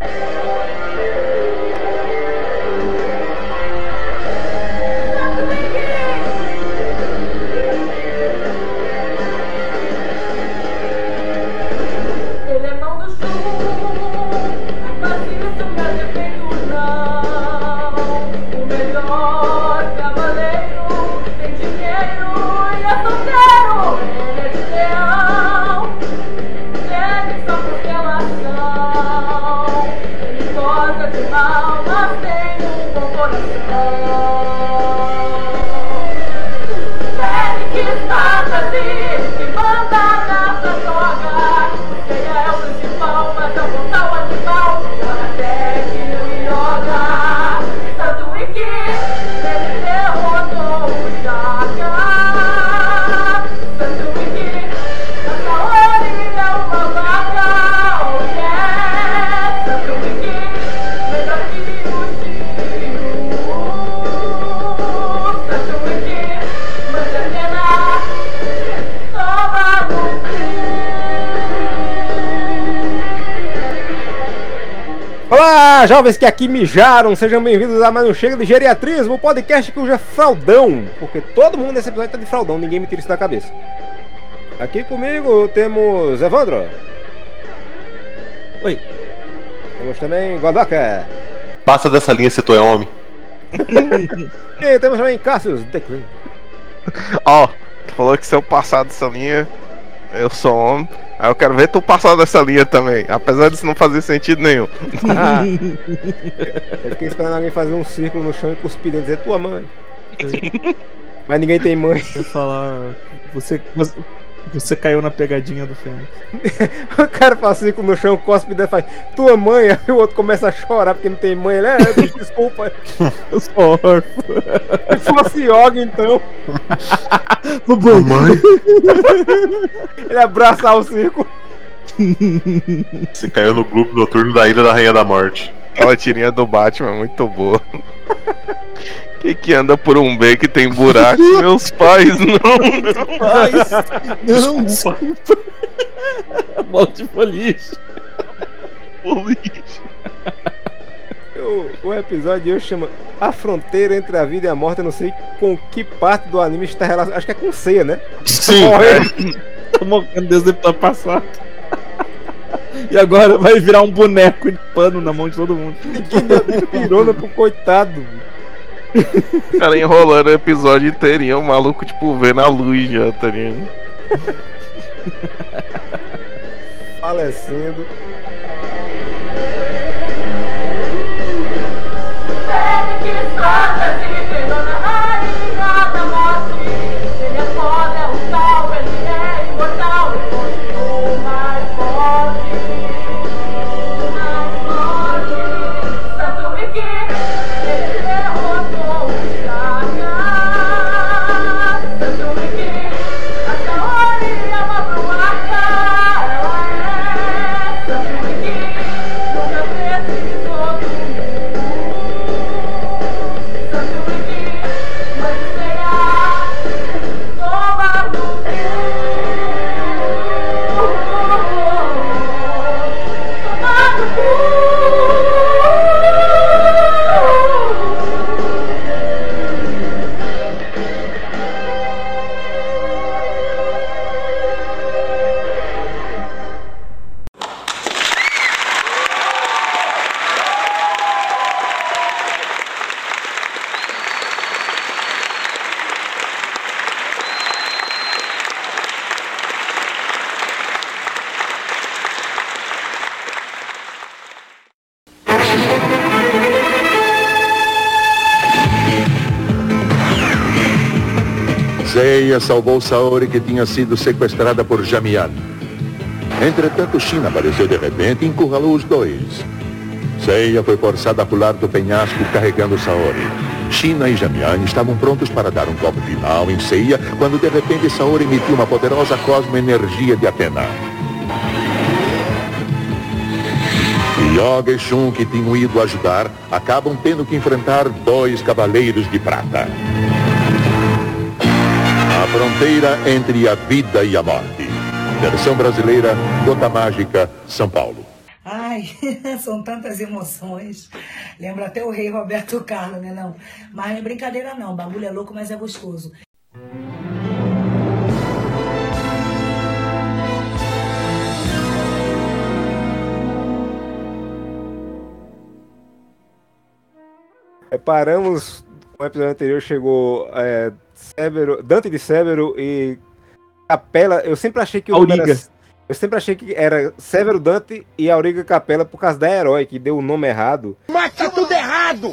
Ele jovens que aqui mijaram, sejam bem-vindos a mais um Chega de Geriatrismo, o podcast cujo é fraldão, porque todo mundo nesse episódio tá de fraldão, ninguém me tira isso da cabeça. Aqui comigo temos Evandro, Oi. temos também Godoka, Passa dessa linha se tu é homem. e temos também Cassius The Queen. Ó, tu falou que se eu passar dessa linha, eu sou homem. Aí eu quero ver tu passar dessa linha também. Apesar disso não fazer sentido nenhum. Ah, eu fiquei esperando alguém fazer um círculo no chão e cuspir dentro e dizer tua mãe. Mas ninguém tem mãe. Eu falar. Você, você, você caiu na pegadinha do Fênix. O cara faz círculo no chão, cospe e faz tua mãe, aí o outro começa a chorar porque não tem mãe. Ele é, desculpa. Eu sou órfão. Se fosse yoga, então. Mãe? Ele abraçar o círculo. Você caiu no grupo noturno da Ilha da Rainha da Morte. Aquela tirinha do Batman, muito boa. Que que anda por um beco que tem buraco? Meus pais não. Mas, não, desculpa. Volte feliz. O, o episódio de hoje chama A Fronteira entre a Vida e a Morte. Eu não sei com que parte do anime está relacionado. Acho que é com ceia, né? Sim. Morrendo. Tô morrendo desde o episódio passado. E agora vai virar um boneco de pano na mão de todo mundo. De pirona pro coitado. O cara enrolando o episódio inteirinho, o maluco, tipo, vendo a luz já, tá ligado? Falecendo. Félix Fantasy, treinou salvou Saori que tinha sido sequestrada por Jamian. Entretanto, China apareceu de repente e encurralou os dois. Seiya foi forçada a pular do penhasco carregando Saori. China e Jamian estavam prontos para dar um golpe final em Seiya quando de repente Saori emitiu uma poderosa cosmoenergia de Atena. Yoga e Shun, que tinham ido ajudar, acabam tendo que enfrentar dois cavaleiros de prata. Fronteira entre a vida e a morte. Versão brasileira, Gota Mágica, São Paulo. Ai, Ai, são tantas emoções. Lembra até o rei Roberto Carlos, né? Não. Mas não é brincadeira, não. O bagulho é louco, mas é gostoso. É, paramos. No episódio anterior chegou é, Severo, Dante de Severo e Capela. Eu sempre achei que o Auriga. era, Eu sempre achei que era Severo Dante e Auriga Capela por causa da herói, que deu o nome errado. Mas tá tudo errado!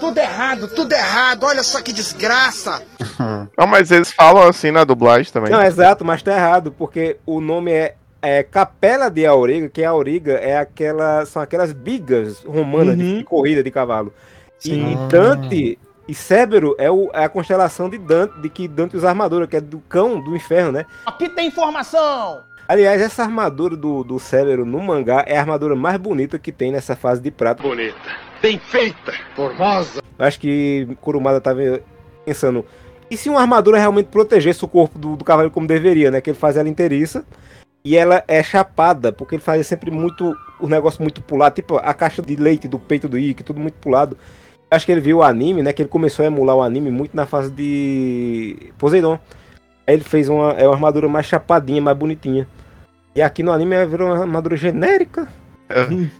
Tudo errado, tudo errado! Olha só que desgraça! Não, mas eles falam assim na dublagem também. Não, exato, mas tá errado, porque o nome é, é Capela de Auriga, que a Auriga é aquela. São aquelas bigas romanas de, Uhum. de corrida de cavalo. Sim. E Dante e Cébero é, o- é a constelação de Dante, de que Dante usa armadura, que é do cão do inferno, né? Aqui tem informação! Aliás, essa armadura do, do Cébero no mangá é a armadura mais bonita que tem nessa fase de prata. Bonita, bem feita, formosa. Acho que Kurumada tava pensando. E se uma armadura realmente protegesse o corpo do, do cavalo como deveria, né? Que ele faz ela inteiriça e ela é chapada, porque ele fazia sempre muito. O negócio muito pulado, tipo a caixa de leite do peito do Ikki, tudo muito pulado. Acho que ele viu o anime, né? Que ele começou a emular o anime muito na fase de Poseidon. Aí ele fez uma, é uma armadura mais chapadinha, mais bonitinha. E aqui no anime virou uma armadura genérica.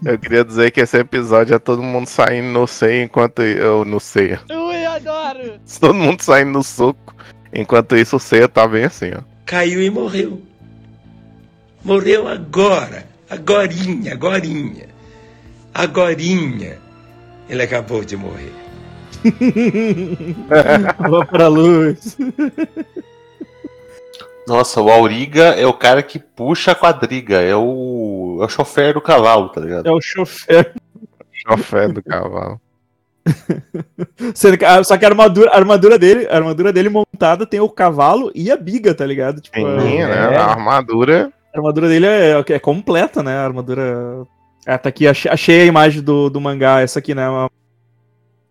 Eu queria dizer que esse episódio é todo mundo saindo no sei enquanto eu no sei. Ui, adoro! Todo mundo saindo no soco. Enquanto isso o Ceia tá bem assim, ó. caiu e morreu. Morreu agora, agorinha, agorinha. Agorinha. Ele acabou de morrer. Vou pra luz. Nossa, o Auriga é o cara que puxa a quadriga, é o, é o chofer do cavalo, tá ligado? É o chofer. Chofé do cavalo. Ah, Só que a armadura, a armadura dele, a armadura dele montada tem o cavalo e a biga, tá ligado? Tipo, Pequenininha, é- né? A armadura. A armadura dele é, é completa, né? A armadura. Ah, tá aqui, achei, achei a imagem do, do mangá, essa aqui, né? Uma-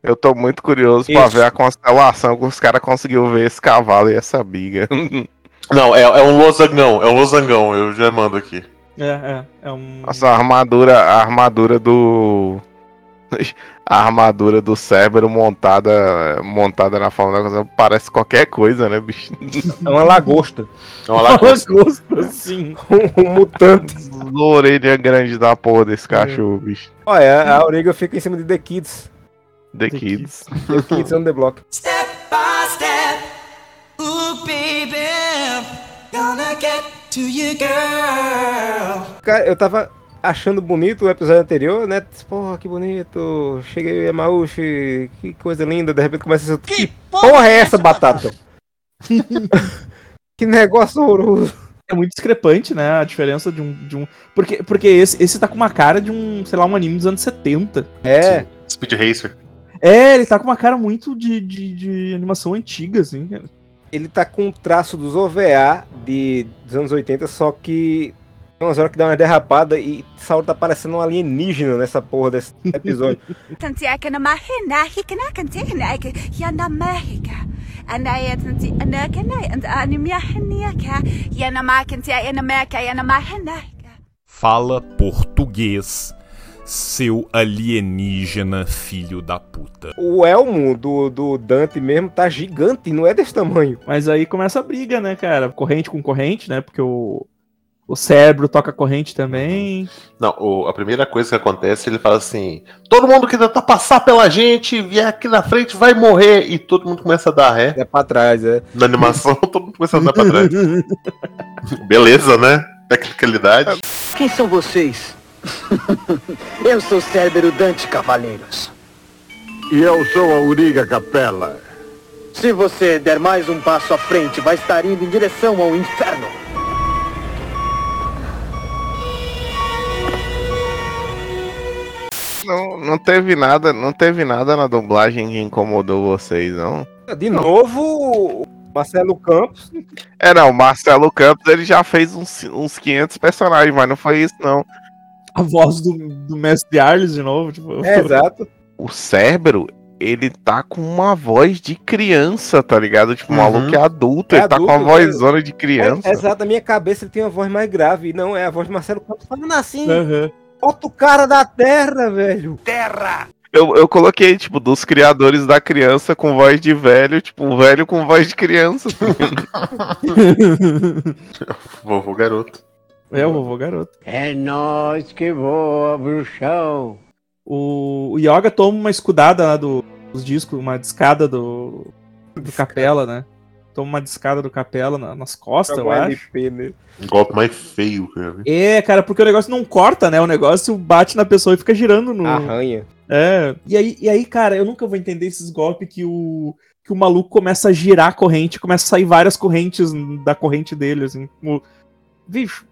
Eu tô muito curioso pra Isso. ver a constelação que os caras conseguiu ver esse cavalo e essa biga. Não, é, é um losangão, é um losangão, eu já mando aqui. É, é, é um. Nossa, a armadura, a armadura do. A armadura do Cérebro montada, montada na forma da coisa parece qualquer coisa, né, bicho? É uma lagosta. É uma lagosta. gosto, assim. um mutante. Orelha grande da porra desse cachorro, bicho. Olha, a Auriga fica em cima de The Kids. The Kids. The Kids on the Block. Step by step, ooh baby, gonna get to you, girl. Cara, eu tava achando bonito o episódio anterior, né? Porra, que bonito. Cheguei Yamauchi, que coisa linda. De repente começa a Que porra é essa, batata? que negócio horroroso. É muito discrepante, né? A diferença de um. De um... Porque, porque esse, esse tá com uma cara de um, sei lá, um anime dos anos 70. É, Speed Racer. É, ele tá com uma cara muito de, de, de animação antiga, assim. ele tá com o traço dos OVA de, dos anos 80, só que tem umas horas que dá uma derrapada e Saul tá parecendo um alienígena nessa porra desse episódio. Fala português, seu alienígena filho da puta. O elmo do, do Dante mesmo tá gigante, não é desse tamanho. Mas aí começa a briga, né, cara? Corrente com corrente, né? Porque o, o cérebro toca corrente também. Não, o- a primeira coisa que acontece, ele fala assim: todo mundo que tentar passar pela gente, vier aqui na frente, vai morrer. E todo mundo começa a dar ré. É pra trás, é. Na animação, todo mundo começa a dar pra trás. Beleza, né? Tecnicalidade. Quem são vocês? eu sou Cérebro Dante Cavaleiros. E eu sou a Uriga Capela. Se você der mais um passo à frente, vai estar indo em direção ao inferno. Não, não teve nada, não teve nada na dublagem que incomodou vocês, não. De novo, o Marcelo Campos. É, não, o Marcelo Campos ele já fez uns, uns 500 personagens, mas não foi isso, não. A voz do, do mestre Arles de novo, tipo. É, exato. O Cérebro, ele tá com uma voz de criança, tá ligado? Tipo, o maluco é adulto, É ele tá com adulto, uma é. vozona de criança. É, exato, na minha cabeça ele tem uma voz mais grave. Não, é a voz de Marcelo Campos falando assim. Aham. Outro cara da terra, velho. Terra! Eu, eu coloquei, tipo, dos criadores da criança com voz de velho, tipo, velho com voz de criança. Vovô garoto. É o vovô garoto. É nós que voa, bruxão. O, o Yoga toma uma escudada lá do, dos discos, uma discada do, do Capela, né? Toma uma discada do Capela na- nas costas, eu Joga um acho. LP nele. Um golpe mais feio eu vi. É, cara, porque o negócio não corta, né? O negócio bate na pessoa e fica girando no. Arranha. É. E aí, e aí, cara, eu nunca vou entender esses golpes que o. Que o maluco começa a girar a corrente, começa a sair várias correntes da corrente dele, assim. Como, bicho,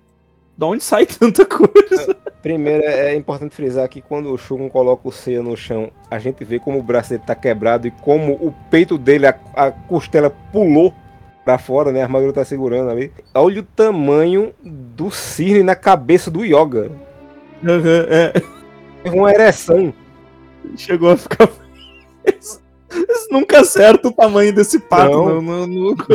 da onde sai tanta coisa? Primeiro, é é importante frisar que quando o Shogun coloca o Seiya no chão, a gente vê como o braço dele tá quebrado e como o peito dele, a, a costela pulou pra fora, né? A armadura tá segurando ali. Olha o tamanho do cisne na cabeça do Yoga. Aham, é. Teve uma ereção. Chegou a ficar. Eles eles nunca acertam o tamanho desse pato Não. no, no- no- Maluco.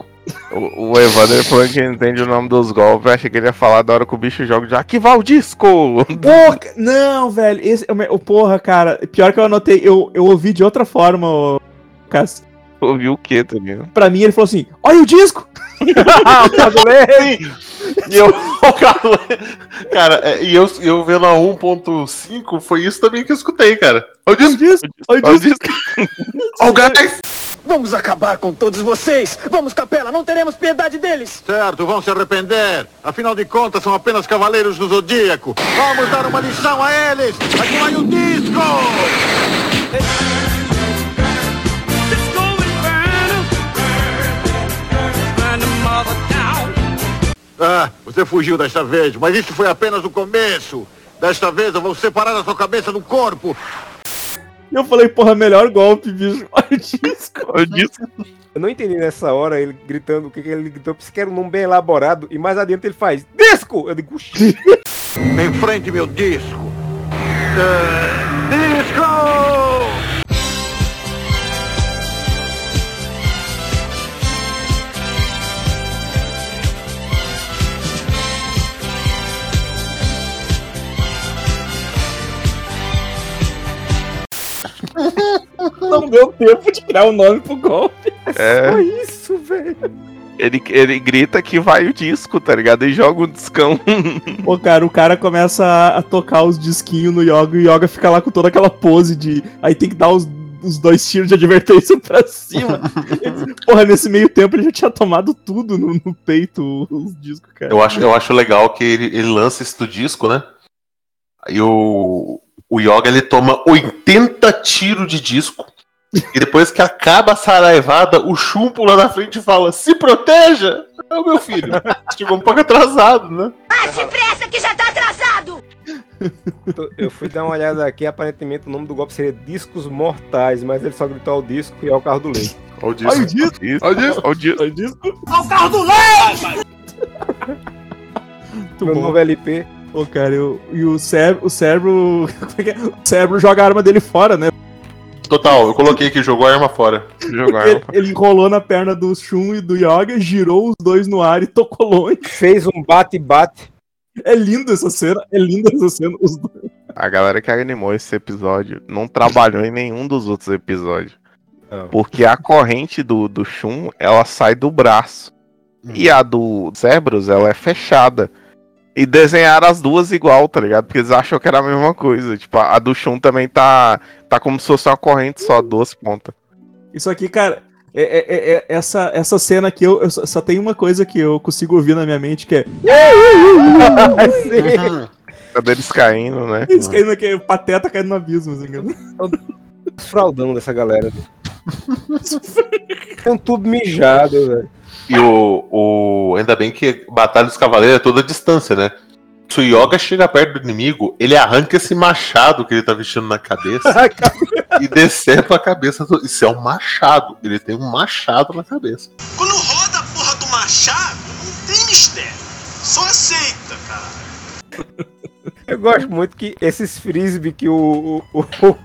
O, o Evander falando que entende o nome dos golpes, achei que ele ia falar da hora que o bicho joga de ativar o disco! Porra, não, velho. Esse, o me- o porra, cara. Pior que eu anotei, eu, eu ouvi de outra forma, o Cássio. Ouviu o quê, tá ligado? Pra mim, ele falou assim: Olha o disco! E eu, o cara, é, e eu, eu vendo a 1.5, foi isso também que eu escutei, cara. Olha o disco. Olha o disco. Olha o gás. Vamos acabar com todos vocês! Vamos, Capela, não teremos piedade deles! Certo, vão se arrepender. Afinal de contas, são apenas cavaleiros do Zodíaco. Vamos dar uma lição a eles! Aqui vai o disco! Ah, você fugiu desta vez, mas isso foi apenas o começo. Desta vez eu vou separar a sua cabeça do corpo. E eu falei, porra, melhor golpe, bicho. Olha o disco. Olha o disco. Eu não entendi nessa hora ele gritando o que, que ele gritou, porque que era um nome bem elaborado, e mais adiante ele faz disco! Eu digo, "Oxi." Enfrente meu disco. Ah, disco! Não deu tempo de criar o nome pro golpe. É. Só isso, velho. Ele, ele grita que vai o disco, tá ligado? E joga o discão. Pô, cara, o cara começa a, a tocar os disquinhos no Yoga e o Yoga fica lá com toda aquela pose de. Aí tem que dar os, os dois tiros de advertência pra cima. Porra, nesse meio tempo ele já tinha tomado tudo no, no peito, os discos, cara. Eu acho, eu acho legal que ele, ele lança isso do disco, né? Aí o, o Yoga ele toma 80 tiros de disco. E depois que acaba a saraivada, o chumpo lá na frente fala: Se proteja! É o meu filho. Chegou um pouco atrasado, né? Mas depressa que já tá atrasado! Eu fui dar uma olhada aqui, aparentemente o nome do golpe seria Discos Mortais, mas ele só gritou ao disco e ao carro do leite. Olha o disco. Olha o disco! Olha o disco. Olha o disco. Ao carro do leite! Meu bom. novo LP. Pô, cara, eu, e o cérebro. O cérebro. Como é que é? O cérebro joga a arma dele fora, né? Total, eu coloquei que jogou a arma fora. Jogar. Ele, ele enrolou na perna do Shun e do Yoga, girou os dois no ar e tocou longe. Fez um bate-bate. É lindo essa cena, é linda essa cena. Os dois. A galera que animou esse episódio não trabalhou em nenhum dos outros episódios. Não. Porque a corrente do, do Shun, ela sai do braço. E a do Zebros, ela é fechada. E desenharam as duas igual, tá ligado? Porque eles acham que era a mesma coisa. Tipo, a do Shun também tá, tá como se fosse uma corrente só, duas pontas. Isso aqui, cara, é, é- é- é- essa, essa cena aqui, eu, eu só, só tem uma coisa que eu consigo ouvir na minha mente, que é. Cadê eles caindo, né? Eles caindo aqui, o pateta caindo no abismo, assim, fraudão dessa galera. Estão tudo mijado, velho. E o, o. Ainda bem que Batalha dos Cavaleiros é toda a distância, né? Se o Yoga chega perto do inimigo, ele arranca esse machado que ele tá vestindo na cabeça e decepa a cabeça do. Isso é um machado. Ele tem um machado na cabeça. Quando roda a porra do machado, não tem mistério. Só aceita, cara. Eu gosto muito que esses frisbee que o, o, o,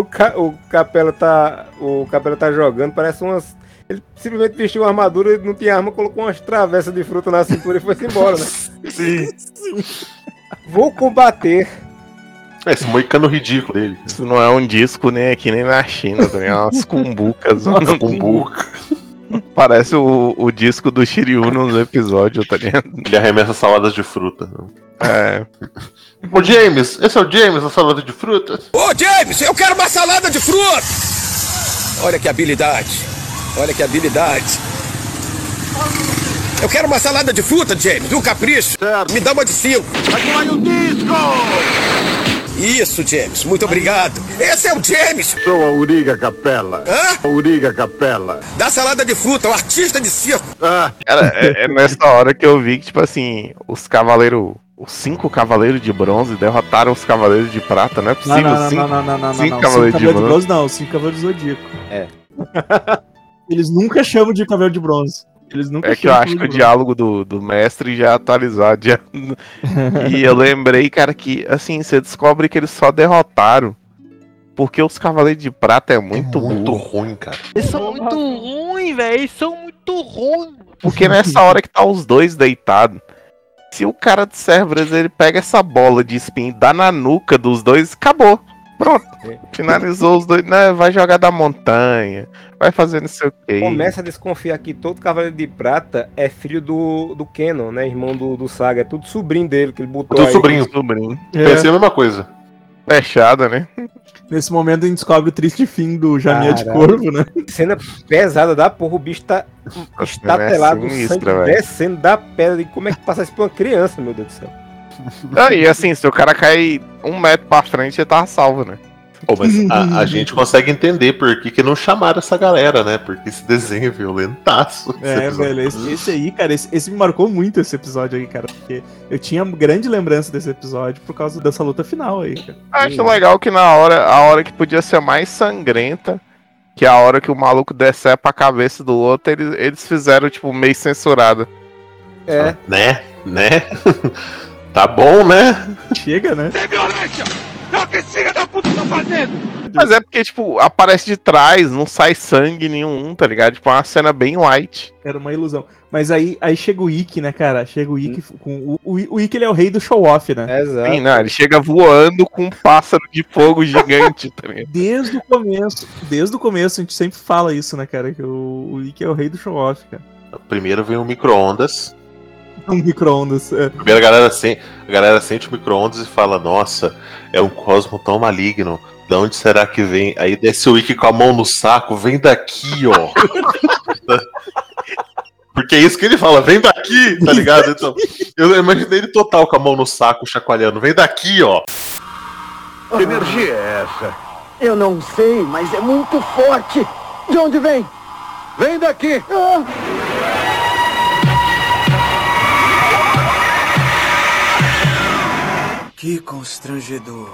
o, Ca- o Capela tá. O Capela tá jogando, parece umas Ele simplesmente vestiu uma armadura, não tinha arma, colocou umas travessas de fruta na cintura e foi embora, né? Sim. Vou combater. É, Esse moicano ridículo dele. Isso não é um disco nem aqui nem na China, também é umas cumbucas. Nossa, cumbuca. Parece o, o disco do Shiryu nos episódios, tá ligado? Ele arremessa saladas de fruta. É. Ô James, esse é o James, a salada de frutas. Ô, James, eu quero uma salada de frutas! Olha que habilidade. Olha que habilidade. Eu quero uma salada de fruta, James. Um capricho. Me dá uma de cinco. Vai o disco! Isso, James. Muito obrigado. Esse é o James. Sou a Uriga Capela. Hã? Uriga Capela. Da salada de fruta, o artista de circo. Ah, Cara, é, é nessa hora que eu vi que, tipo assim, os cavaleiros. Os cinco cavaleiros de bronze derrotaram os cavaleiros de prata, não é Não, possível? não, não, cinco, não, não, não, não, não. cinco não. cavaleiros de Cinco bronze. bronze não, cinco cavaleiros do Zodíaco. É. Eles nunca chamam de cavaleiro de bronze. Eles nunca É que eu acho que o diálogo do, do mestre já é atualizado. já- e eu lembrei, cara, que assim, você descobre que eles só derrotaram. Porque os Cavaleiros de Prata é muito, Muito burro. ruim, cara. Eles são muito ruins, velho. Eles são muito ruins. Porque nessa hora que tá os dois deitados, se o cara de Cerberus ele pega essa bola de spin e dá na nuca dos dois, acabou. Pronto. Finalizou os dois, né? Vai jogar da montanha, vai fazer não sei o quê. Começa a desconfiar que todo Cavaleiro de Prata é filho do, do Kenon, né? Irmão do, do Saga. É tudo sobrinho dele que ele botou Tudo aí. sobrinho. Sobrinho. Pensei a mesma coisa. Fechada, né? Nesse momento a gente descobre o triste fim do Jamia de. Corvo, né? Cena pesada da porra, o bicho tá estatelado, é o sinistra, sangue descendo da pedra. E como é que passa isso pra uma criança, meu Deus do céu? Ah, e assim, se o cara cair um metro pra frente, ele tava salvo, né? Pô, mas a, a gente consegue entender por que, que não chamaram essa galera, né? Porque esse desenho é violentaço. É, episódio. velho, esse, esse aí, cara, esse, esse me marcou muito esse episódio aí, cara. Porque eu tinha grande lembrança desse episódio por causa dessa luta final aí, cara. Acho legal que na hora, a hora que podia ser mais sangrenta, que é a hora que o maluco decepa a cabeça do outro, eles, eles fizeram, tipo, meio censurada. É. Né? Né? tá bom, né? Chega, né? É violência! É o que esse filho da puta tá fazendo! Mas é porque, tipo, aparece de trás, não sai sangue nenhum, tá ligado? Tipo, é uma cena bem light. Era uma ilusão. Mas aí, aí chega o Ikki, né, cara? Chega o Ikki com. O, o, o Ikki ele é o rei do show-off, né? Exato. Sim, não, ele chega voando com um pássaro de fogo gigante, tá ligado? Desde o começo, desde o começo a gente sempre fala isso, né, cara? Que o, o Ikki é o rei do show-off, cara. Primeiro vem o micro-ondas. Um micro-ondas. É. Primeiro a galera, sen- a galera sente o micro-ondas e fala: Nossa, é um cosmo tão maligno. De onde será que vem? Aí desce o Wiki com a mão no saco, vem daqui, ó. Porque é isso que ele fala, vem daqui, tá ligado? Então, eu imaginei ele total com a mão no saco, chacoalhando, vem daqui, ó. que energia é essa? Eu não sei, mas é muito forte. De onde vem? Vem daqui! Que constrangedor.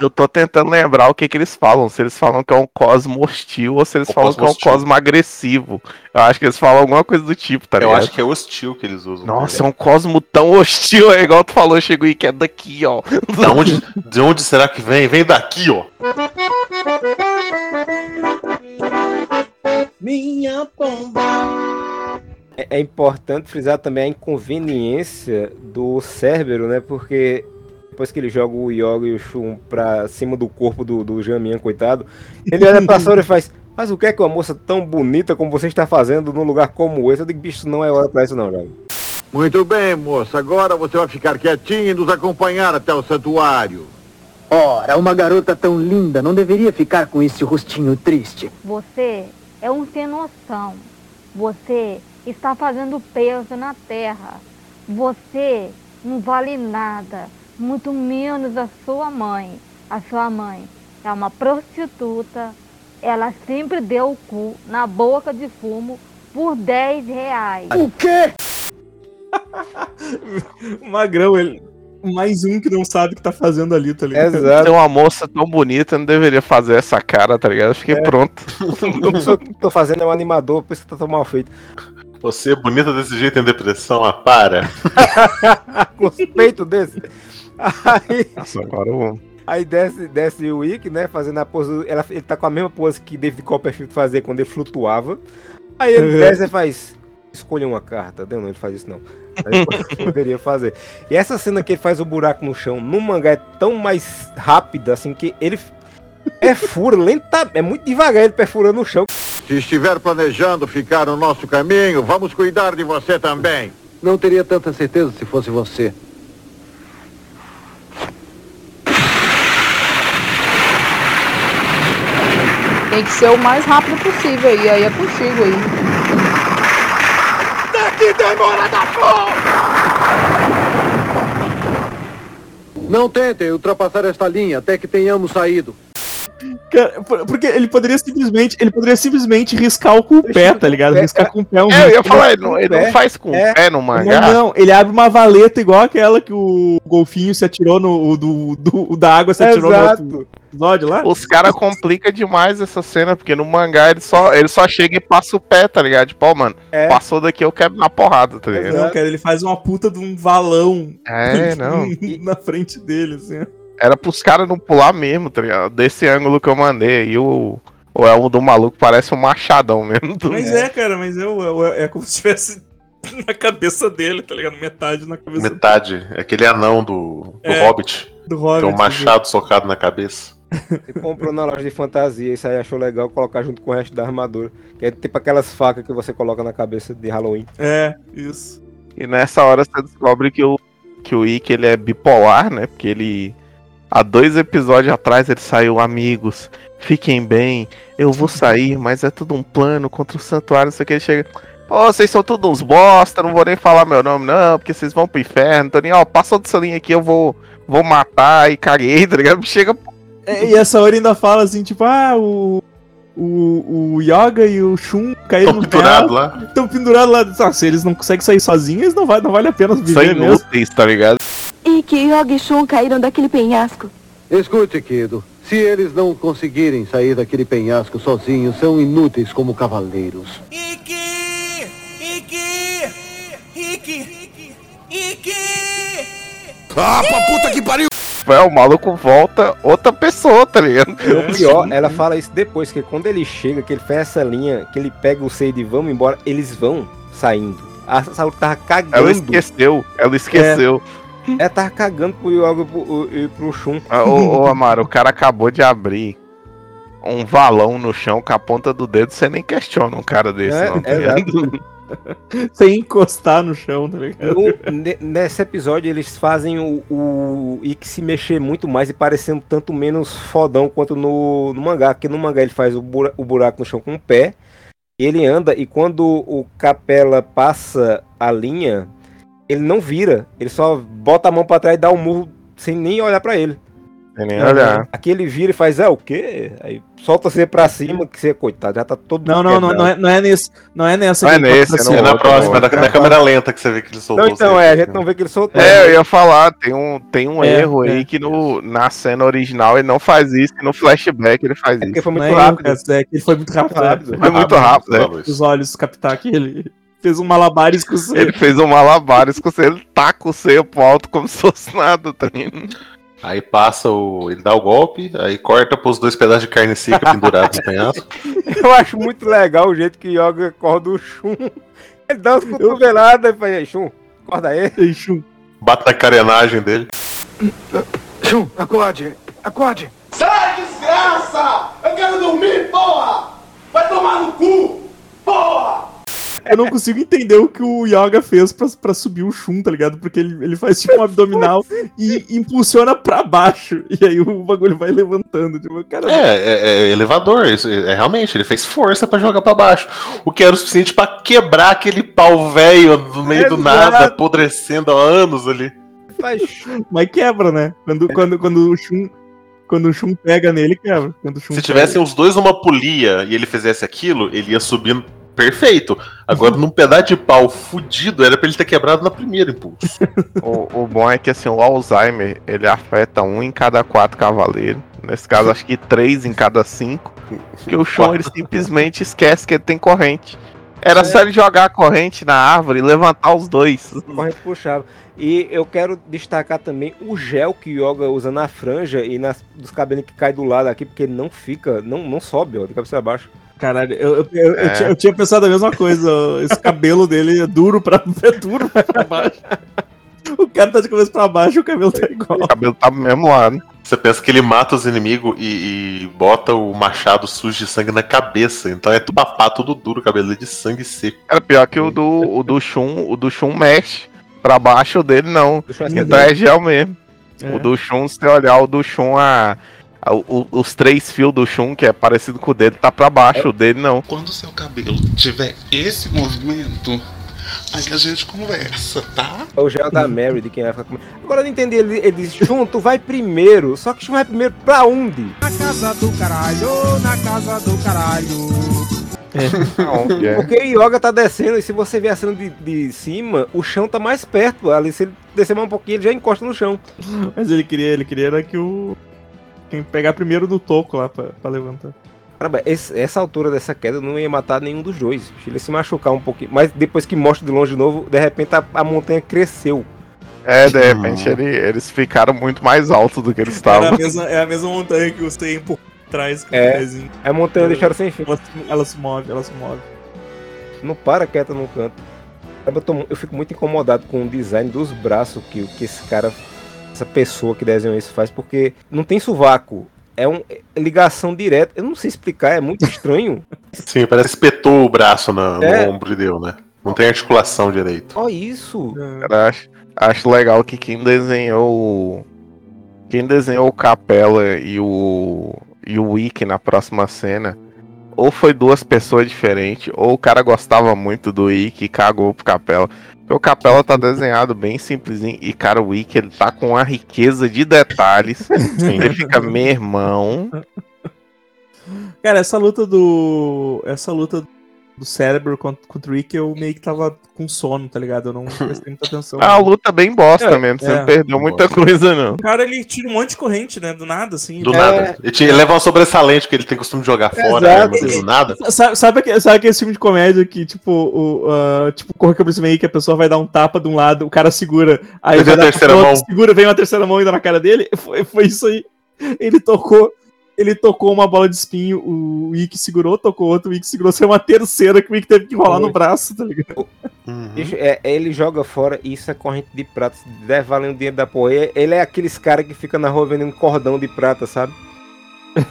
Eu tô tentando lembrar o que que eles falam. Se eles falam que é um cosmo hostil ou se eles O falam que é um hostil. cosmo agressivo. Eu acho que eles falam alguma coisa do tipo, tá Eu ligado? acho que é hostil que eles usam. Nossa, é um cosmo tão hostil, é igual tu falou, chegou e que é daqui, ó. Da onde, de onde será que vem? Vem daqui, ó. Minha pomba. É, é importante frisar também a inconveniência do Cérbero, né? Porque depois que ele joga o Yoga e o Shun pra cima do corpo do, do Jamian, coitado, ele olha pra Sora e faz. Mas o que é que uma moça tão bonita como você está fazendo num lugar como esse? Eu digo, bicho, não é hora pra isso não, jovem. Muito bem, moça. Agora você vai ficar quietinha e nos acompanhar até o santuário. Ora, uma garota tão linda não deveria ficar com esse rostinho triste. Você é um sem noção. Você está fazendo peso na terra. Você não vale nada, muito menos a sua mãe. A sua mãe é uma prostituta. Ela sempre deu o cu na boca de fumo por 10 reais. O quê? O Magrão, ele. Mais um que não sabe o que tá fazendo ali, tá ligado? Exato. Tem uma moça tão bonita, não deveria fazer essa cara, tá ligado? Eu fiquei É. pronto. A pessoa que eu tô fazendo é um animador, por isso que tá tão mal feito. Você é bonita desse jeito em depressão, ah, para. Com os peitos desse. Aí, Nossa, agora eu... Aí desce, desce o Wick, né? Fazendo a pose. Ela, ele tá com a mesma pose que David Copperfield fazia quando ele flutuava. Aí ele Uhum. desce e faz. Escolha uma carta. Não, não, ele faz isso não. Aí poderia fazer. E essa cena que ele faz o buraco no chão no mangá é tão mais rápida assim que ele perfura lenta, é muito devagar ele perfurando o chão. Se estiver planejando ficar no nosso caminho, vamos cuidar de você também. Não teria tanta certeza se fosse você. Tem que ser o mais rápido possível e aí é contigo aí. Daqui demora da porra! Não tentem ultrapassar esta linha até que tenhamos saído. Cara, porque ele poderia simplesmente. Ele poderia simplesmente riscar o com o pé, tá ligado? Riscar com o pé um É, eu ia falar, ele não, ele não faz com o É. pé no Não, mangá. não, ele abre uma valeta igual aquela que o golfinho se atirou no. o Do, do, o da água se atirou Exato. no outro episódio lá. Os caras complicam demais essa cena, porque no mangá ele só, ele só chega e passa o pé, tá ligado? Tipo, ó, mano, É. passou daqui eu quebro na porrada, tá ligado? Não, cara, ele faz uma puta de um valão É, não. na frente dele, assim. Era pros caras não pular mesmo, tá ligado? Desse ângulo que eu mandei. E o, o elmo do maluco parece um machadão mesmo. Mas é, cara, mas é, o- é, é como se estivesse na cabeça dele, tá ligado? Metade na cabeça Metade. É aquele anão do, do É, Hobbit. do Tem Hobbit, um machado socado na cabeça. Ele comprou na loja de fantasia, isso aí achou legal colocar junto com o resto da armadura. Que é tipo aquelas facas que você coloca na cabeça de Halloween. É, isso. E nessa hora você descobre que o, que o Ikki ele é bipolar, né? Porque ele. Há dois episódios atrás ele saiu, amigos, fiquem bem, eu vou sair, mas é tudo um plano contra o santuário, não sei o que. Ele chega. Ô, vocês são todos uns bosta, não vou nem falar meu nome, não, porque vocês vão pro inferno. Tô nem, ó, passou dessa linha aqui, eu vou, vou matar e caguei, tá ligado? Chega. É, e essa hora ainda fala assim, tipo, ah, o. O, o Yoga e o Shun caíram Tão no pendurado lá. Estão pendurados lá. Ah, se eles não conseguem sair sozinhos, não vale, não vale a pena São viver mesmo. inúteis, tá ligado? E que Yogi e Shun caíram daquele penhasco. Escute, Kido. Se eles não conseguirem sair daquele penhasco sozinhos, são inúteis como cavaleiros. Ah, pra puta que pariu! É, o maluco volta outra pessoa, tá ligado? E o pior, ela fala isso depois, que quando ele chega, que ele faz essa linha, que ele pega o Seid e vamos embora, eles vão saindo. A Saori tava cagando. Ela esqueceu, ela esqueceu. É, ela tava cagando pro Yoga e pro, e pro Shun. Ah, Ô, ô Amaro, o cara acabou de abrir um valão no chão com a ponta do dedo, você nem questiona um cara desse, É, não, tá exato. ligado? Sem encostar no chão, tá ligado? No- ne- nesse episódio eles fazem o, o Ikki se mexer muito mais e parecendo tanto menos fodão quanto no, no mangá, porque no mangá ele faz o, bura- o buraco no chão com o pé, ele anda e quando o Capela passa a linha, ele não vira, ele só bota a mão pra trás e dá um murro sem nem olhar pra ele. Sem nem olhar. Aqui ele vira e faz, é o quê? Aí solta você pra cima, que você, coitado, já tá todo Não, não, não, não é, não é nesse. Não é nessa Não é que nesse, é. É na próxima, é na, na câmera lenta que você vê que ele soltou. Não, então, é, a gente não vê que ele soltou. É, eu ia falar, tem um, tem um É, erro é. aí que no, na cena original ele não faz isso, e no flashback ele faz isso. foi Não é erro, cara, é que ele foi muito rápido. rápido. Foi muito rápido, é. Os olhos captar aqui, ele fez um malabares com o Ele fez um malabares com o ele taca o seio pro alto como se fosse nada, tá ligado? Aí passa o. Ele dá o golpe, aí corta pros dois pedaços de carne seca pendurados no penhasco. Eu acho muito legal o jeito que Yoga acorda o Shun. Ele dá umas cotoveladas e fala, "Ei, Shun, acorda aí. Ei, Shun. Bate na carenagem dele. Shun, acorde! Acorde! Sai, desgraça! Eu quero dormir, porra! Vai tomar no cu! Porra! Eu não consigo entender o que o Yoga fez pra, pra subir o Shun, tá ligado? Porque ele, ele faz tipo um abdominal e impulsiona pra baixo. E aí o bagulho vai levantando. Tipo, cara, É, é, é elevador, isso, é, realmente, ele fez força pra jogar pra baixo. O que era o suficiente pra quebrar aquele pau velho no meio do Exato. nada, apodrecendo há anos ali. Faz Mas quebra, né? Quando, quando, quando o Shun. Quando o Shun pega nele, quebra. Quando o Shun Se tivessem os dois numa polia e ele fizesse aquilo, ele ia subindo perfeito. Agora, num pedaço de pau fudido, era pra ele ter quebrado na primeira impulso. O, o bom é que assim, o Alzheimer, ele afeta um em cada quatro cavaleiros. Nesse caso, acho que três em cada cinco. Porque o Sean, ele simplesmente esquece que ele tem corrente. Era É. só ele jogar a corrente na árvore e levantar os dois. corrente puxava. E eu quero destacar também o gel que o Yoga usa na franja e nas, dos cabelos que cai do lado aqui, porque ele não fica, não, não sobe, ó, de cabeça pra baixo. Caralho, eu, eu, eu, eu É. tinha, eu tinha pensado a mesma coisa. Esse cabelo dele é duro pra, é duro pra baixo. O cara tá de cabeça pra baixo e o cabelo tá igual. O cabelo tá mesmo lado. Você pensa que ele mata os inimigos e, e bota o machado sujo de sangue na cabeça. Então é tudo papá, tudo duro, cabelo é de sangue seco. Era pior que o do, o do Shun, o do Shun mexe. Pra baixo dele não. É Então é gel mesmo. É. O do Shun, se você olhar o do Shun, a, a- o- os três fios do Shun, que é parecido com o dele, tá pra baixo. O dele não. Quando o seu cabelo tiver esse movimento, aí a gente conversa, tá? É o gel da Mary, de quem vai ficar comendo. Agora eu não entendi, ele, ele diz, Shun, tu vai primeiro, só que Shun vai primeiro pra onde? Na casa do caralho, na casa do caralho. Porque o Yoga tá descendo e se você ver a cena de, de cima, o chão tá mais perto. Ali, se ele descer mais um pouquinho, ele já encosta no chão. Mas ele queria, ele queria era que o. Quem pegar primeiro do toco lá pra, pra levantar. Caramba, esse- essa altura dessa queda não ia matar nenhum dos dois. Se ele se machucar um pouquinho. Mas depois que mostra de longe de novo, de repente a, a montanha cresceu. É, de repente ele- eles ficaram muito mais altos do que eles estavam. a mesma, é a mesma montanha que você empurra atrás com É, o pezinho. a montanha deixaram sem fim. Ela, se- ela se move, ela se move. Não para quieta no canto. Caramba, Eu, tô- eu fico muito incomodado com o design dos braços que, que esse cara, essa pessoa que desenhou isso faz, porque não tem sovaco. É uma ligação direta. Eu não sei explicar, é muito estranho. Sim, parece que espetou o braço no É. ombro e deu, né? Não tem articulação direito. Olha isso. Cara, acho, acho legal que quem desenhou o. Quem desenhou o Capela e o. e o Wiki na próxima cena. Ou foi duas pessoas diferentes, ou o cara gostava muito do Wiki e cagou pro Capela. O Capela tá desenhado bem simplesinho. E, cara, o Wiki ele tá com uma riqueza de detalhes. ele fica, meu irmão. Cara, essa luta do. Essa luta do cérebro contra, o Rick, eu meio que tava com sono, tá ligado? Eu não prestei muita atenção. Ah, a luta bem bosta É, mesmo. Você é. não perdeu muita coisa, não. O cara ele tira um monte de corrente, né? Do nada, assim. Do É. nada. Ele, tinha- ele leva uma sobressalente que ele tem costume de jogar fora, né? Do nada. Sabe, sabe, aquele, sabe aquele filme de comédia que, tipo, o, ah, tipo, corre que meio que a pessoa vai dar um tapa de um lado, o cara segura, aí vai a terceira pro outro, mão. segura, vem uma terceira mão ainda na cara dele? Foi, foi isso aí. Ele tocou, ele tocou uma bola de espinho, o Ikki segurou, tocou outro, o Ikki segurou, saiu uma terceira que o Ikki teve que enrolar no braço, tá ligado? Bicho, é, ele joga fora e isso é corrente de prata. Se der valendo dinheiro da porra. Ele- é aqueles caras que fica na rua vendendo cordão de prata, sabe?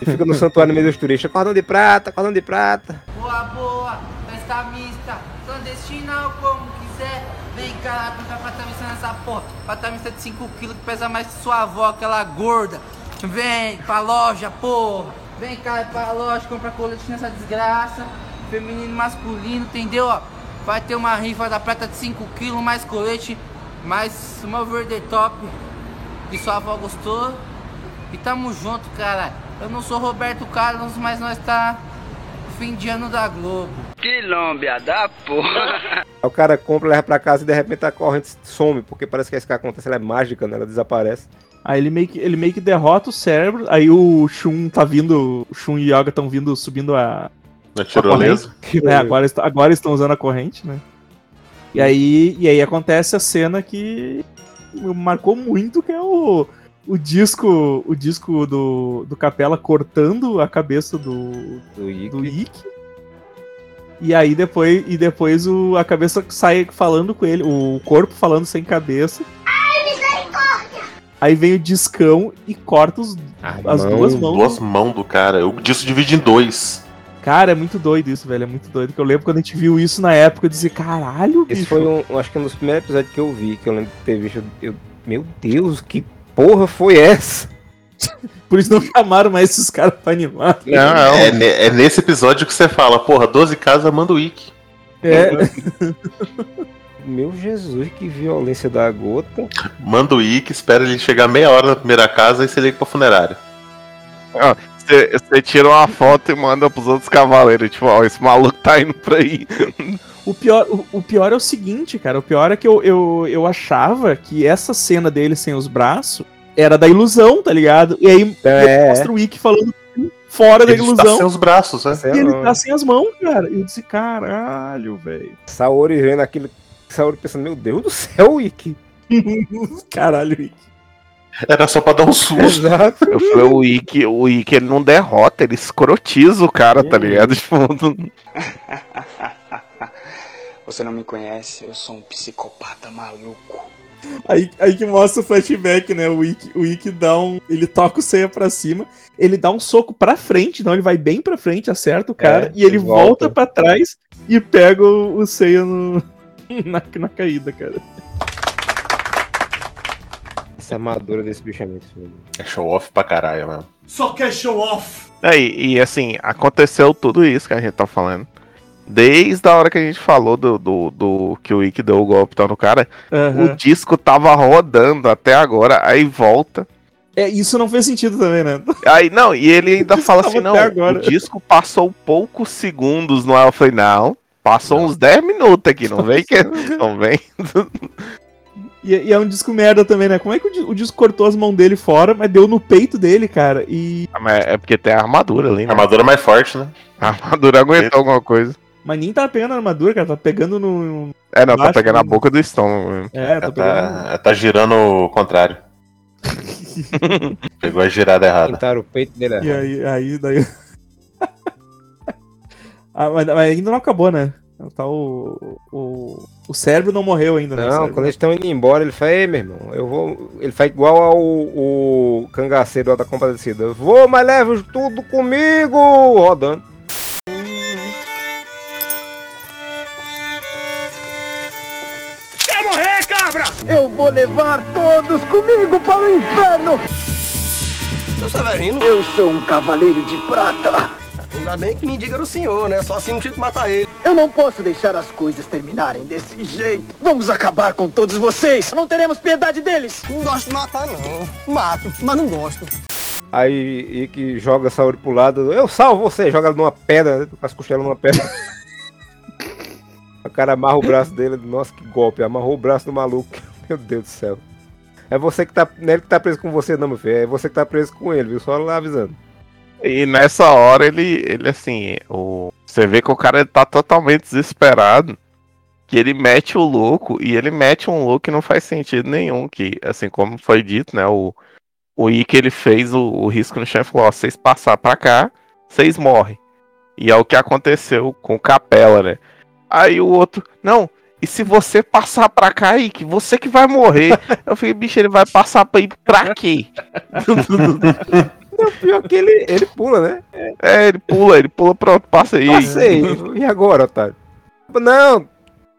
E fica no santuário no meio dos turistas. Cordão de prata, cordão de prata. Boa, boa, festa mista, clandestina ou como quiser. Vem cá, comprar prata mista nessa porra. Prata mista de 5kg que pesa mais que sua avó, aquela gorda. Vem pra loja, porra. Vem cá, pra loja, compra colete nessa desgraça. Feminino, masculino, entendeu? Ó, vai ter uma rifa da prata de 5kg, mais colete, mais uma over top que sua avó gostou. E tamo junto, cara. Eu não sou Roberto Carlos, mas nós tá fim de ano da Globo. Que lómbia da porra. Aí o cara compra, leva pra casa e de repente a corrente some, porque parece que isso que acontece, ela é mágica, né? Ela desaparece. Aí ele meio que, ele meio que derrota o cérebro, aí o Shun tá vindo, o Shun e Yoga estão vindo, subindo a... Na tirolesa. corrente. É, agora, está- agora estão usando a corrente, né? E aí, e aí acontece a cena que marcou muito, que é o, o disco o disco do, do Capela cortando a cabeça do, do Ikki. E aí depois, e depois o, a cabeça sai falando com ele, o corpo falando sem cabeça. Aí vem o discão e corta os, as Mão, duas mãos. Duas mãos do cara. Eu disso divide em dois. Cara, é muito doido isso, velho. É muito doido. Que eu lembro quando a gente viu isso na época, eu dizia, caralho, Esse bicho. foi um, acho que um dos primeiros episódios que eu vi, que eu lembro de ter visto. Eu, meu Deus, que porra foi essa? Por isso não chamaram mais esses caras pra animar. É, ne- é nesse episódio que você fala, porra, 12 casas manda o wiki. É. Meu Jesus, que violência da gota. Manda o wiki, espera ele chegar meia hora na primeira casa e você liga pra funerária. Você tira uma foto e manda pros outros cavaleiros. Tipo, ó, esse maluco tá indo pra aí. O pior, o, o pior é o seguinte, cara. O pior é que eu, eu, eu achava que essa cena dele sem os braços era da ilusão, tá ligado? E aí É. mostra o Ikki falando, fora da Ele está ilusão. sem os braços, né? E ele tá sem as mãos, cara. E eu disse, caralho, velho. Saori vendo aquilo. Saori pensando, meu Deus do céu, Ikki. Caralho, Ikki. Era só pra dar um susto. Exato. Eu falei, o Ikki, o Ikki ele não derrota, ele escrotiza o cara, tá ligado? Tipo, não- Você não me conhece, eu sou um psicopata maluco. Aí, aí que mostra o flashback, né? O Ikki, o Ikki dá um. Ele toca o Seiya pra cima, ele dá um soco pra frente, então ele vai bem pra frente, acerta o cara, É, e ele volta. volta. pra trás e pega o, o Seiya no, na, na caída, cara. Essa armadura desse bicho é muito. É show off pra caralho, mano. Só quer show off. É, e, e, assim, aconteceu tudo isso que a gente tá falando. Desde a hora que a gente falou do, do, do que o Ikki deu o golpe tá no cara, Aham. o disco tava rodando até agora, aí volta. É, isso não fez sentido também, né? Aí, não, e ele ainda fala assim, não, o disco passou poucos segundos no ar. Eu falei, não, passou uns 10 minutos aqui, não vem que... Não vem. E, e é um disco merda também, né? Como é que o, o disco cortou as mãos dele fora, mas deu no peito dele, cara? E. Ah, é porque tem a armadura ali, A né? armadura é mais forte, né? A armadura aguentou alguma coisa. Mas nem tava pegando a armadura, cara. Tá pegando no. É, não, tá Baixo, pegando a né? boca do estômago. mesmo. É, tá pegando. Tá, tá girando o contrário. Pegou a girada errada. Pintaram o peito dele E errado. aí, aí daí. Ah, mas, mas ainda não acabou, né? Tá o, o, o cérebro não morreu ainda, né? Não, quando eles estão indo embora, ele fala, ei, meu irmão, eu vou. Ele faz igual ao o cangaceiro lá da compadecida. Eu Vou, mas leva tudo comigo! Rodando. Quer morrer, cabra? Eu vou levar todos comigo para o inferno! Seu Severino, Eu sou um cavaleiro de prata! Ainda bem que me diga o senhor, né? Só assim não tinha que matar ele. Eu não posso deixar as coisas terminarem desse jeito. Vamos acabar com todos vocês. Não teremos piedade deles. Não gosto de matar, não. Mato, mas não gosto. Aí que joga a Saori pro lado. Eu salvo você! Joga ela numa pedra, né? com as costelas numa pedra. o cara amarra o braço dele. Nossa, que golpe! Amarrou o braço do maluco. Meu Deus do céu. É você que tá. Não é ele que tá preso com você, não, meu filho. É você que tá preso com ele, viu? Só lá avisando. E nessa hora ele, ele assim, o... você vê que o cara tá totalmente desesperado. Que ele mete o louco e ele mete um louco que não faz sentido nenhum. Que, assim, como foi dito, né? O, o Ikki ele fez o, o risco no chefe, falou: ó, vocês passar pra cá, vocês morrem. E é o que aconteceu com Capela, né? Aí o outro, não, e se você passar pra cá, Ikki, você que vai morrer. Eu falei, bicho, ele vai passar pra ir pra quê? Não, pior que ele, ele pula, né? É, ele pula, ele pula, pronto, passa aí. Passei. E agora, otário? Não,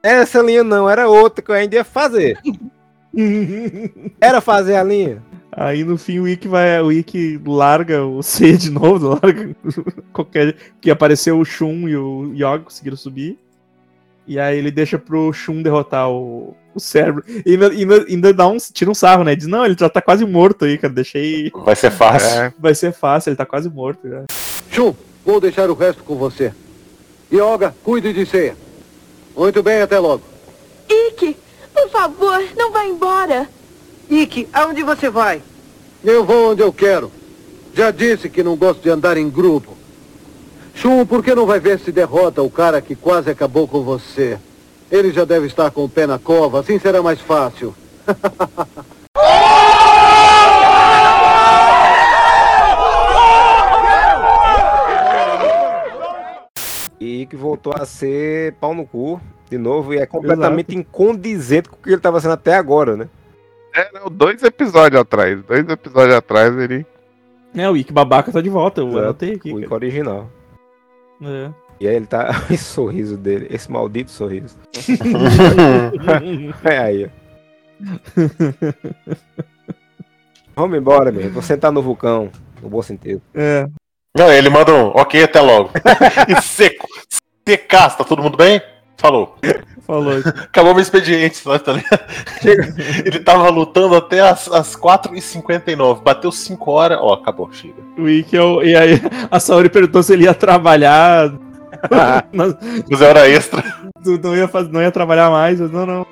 essa linha não, era outra que eu ainda ia fazer. Era fazer a linha. Aí no fim o Ikki vai. O Ikki larga o C de novo, larga qualquer. Que apareceu o Shun e o Yoga conseguiram subir. E aí ele deixa pro Shun derrotar o, o cérebro. E ainda, ainda, ainda dá um, tira um sarro, né? Diz, não, ele já tá quase morto aí, cara. Deixei. Vai ser fácil. É. Vai ser fácil, ele tá quase morto já. Vou deixar o resto com você. Yoga, cuide de Seiya. Muito bem, até logo. Ike, por favor, não vá embora. Ike, aonde você vai? Eu vou onde eu quero. Já disse que não gosto de andar em grupo. Shun, por que não vai ver se derrota o cara que quase acabou com você? Ele já deve estar com o pé na cova, assim será mais fácil. E que voltou a ser pau no cu de novo e é completamente incondizente com o que ele tava sendo até agora, né? É, não, dois episódios atrás. Dois episódios atrás ele. É, o Ikki babaca tá de volta, eu Exato, anotei aqui. O. Ico original. É. E aí ele tá. Esse sorriso dele, esse maldito sorriso. é aí, ó. Vamos embora, meu. Vou sentar no vulcão, no bom sentido. É. Não, ele manda um ok, até logo. e seco. Secaço, tá todo mundo bem? Falou. Falou. Acabou meu expediente, tá ligado? Ele tava lutando até as, as 4h59. Bateu 5 horas, ó, acabou, chega. O Ikki é. E aí a Saori perguntou se ele ia trabalhar. Não- Fazer hora extra. Tu não ia, faz- não ia trabalhar mais? Eu, não, não.